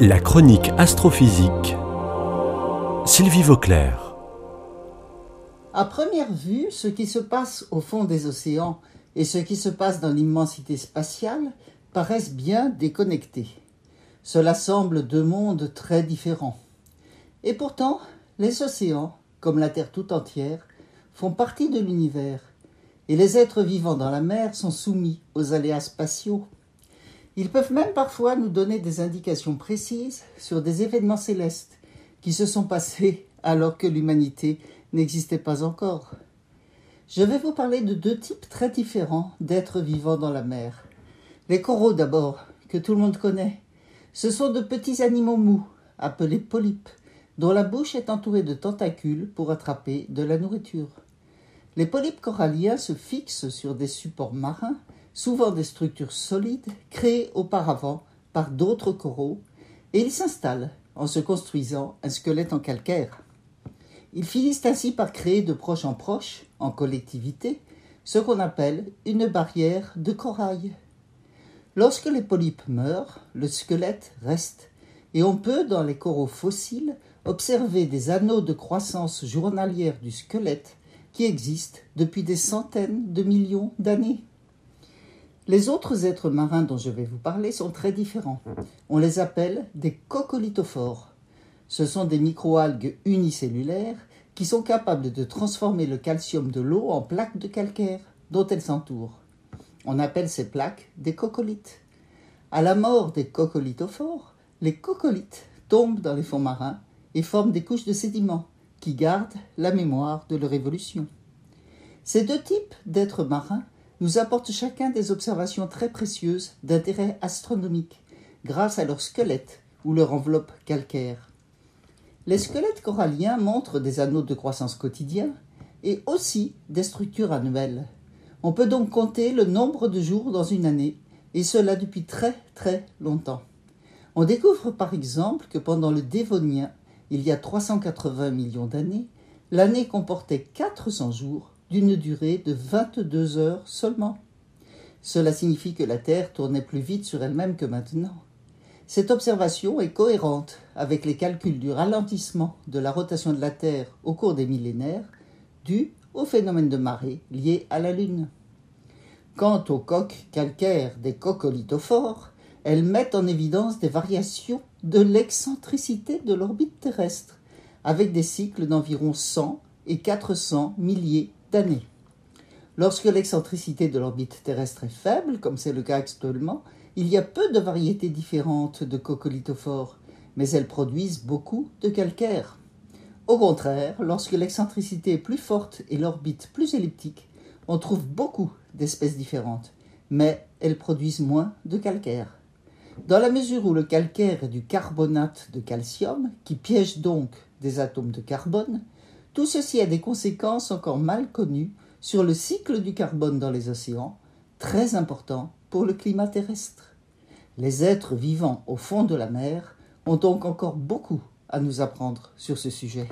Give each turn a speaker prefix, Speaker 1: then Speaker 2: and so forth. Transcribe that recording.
Speaker 1: La chronique astrophysique. Sylvie Vauclair.
Speaker 2: À première vue, ce qui se passe au fond des océans et ce qui se passe dans l'immensité spatiale paraissent bien déconnectés. Cela semble deux mondes très différents. Et pourtant, les océans, comme la Terre tout entière, font partie de l'univers, et les êtres vivants dans la mer sont soumis aux aléas spatiaux ils peuvent même parfois nous donner des indications précises sur des événements célestes qui se sont passés alors que l'humanité n'existait pas encore. Je vais vous parler de deux types très différents d'êtres vivants dans la mer. Les coraux d'abord, que tout le monde connaît. Ce sont de petits animaux mous, appelés polypes, dont la bouche est entourée de tentacules pour attraper de la nourriture. Les polypes coralliens se fixent sur des supports marins souvent des structures solides créées auparavant par d'autres coraux, et ils s'installent en se construisant un squelette en calcaire. Ils finissent ainsi par créer de proche en proche, en collectivité, ce qu'on appelle une barrière de corail. Lorsque les polypes meurent, le squelette reste, et on peut, dans les coraux fossiles, observer des anneaux de croissance journalière du squelette qui existent depuis des centaines de millions d'années. Les autres êtres marins dont je vais vous parler sont très différents. On les appelle des coccolithophores. Ce sont des microalgues unicellulaires qui sont capables de transformer le calcium de l'eau en plaques de calcaire dont elles s'entourent. On appelle ces plaques des coccolites. À la mort des coccolithophores, les coccolites tombent dans les fonds marins et forment des couches de sédiments qui gardent la mémoire de leur évolution. Ces deux types d'êtres marins nous apportent chacun des observations très précieuses d'intérêt astronomique grâce à leur squelette ou leur enveloppe calcaire. Les squelettes coralliens montrent des anneaux de croissance quotidiens et aussi des structures annuelles. On peut donc compter le nombre de jours dans une année, et cela depuis très très longtemps. On découvre par exemple que pendant le Dévonien, il y a 380 millions d'années, l'année comportait 400 jours d'une durée de 22 heures seulement. Cela signifie que la Terre tournait plus vite sur elle-même que maintenant. Cette observation est cohérente avec les calculs du ralentissement de la rotation de la Terre au cours des millénaires, dû au phénomène de marée lié à la Lune. Quant aux coques calcaires des coccolithophores, elles mettent en évidence des variations de l'excentricité de l'orbite terrestre, avec des cycles d'environ 100 et 400 milliers d'années. Lorsque l'excentricité de l'orbite terrestre est faible, comme c'est le cas actuellement, il y a peu de variétés différentes de coccolithophores, mais elles produisent beaucoup de calcaire. Au contraire, lorsque l'excentricité est plus forte et l'orbite plus elliptique, on trouve beaucoup d'espèces différentes, mais elles produisent moins de calcaire. Dans la mesure où le calcaire est du carbonate de calcium, qui piège donc des atomes de carbone, tout ceci a des conséquences encore mal connues sur le cycle du carbone dans les océans, très important pour le climat terrestre. Les êtres vivant au fond de la mer ont donc encore beaucoup à nous apprendre sur ce sujet.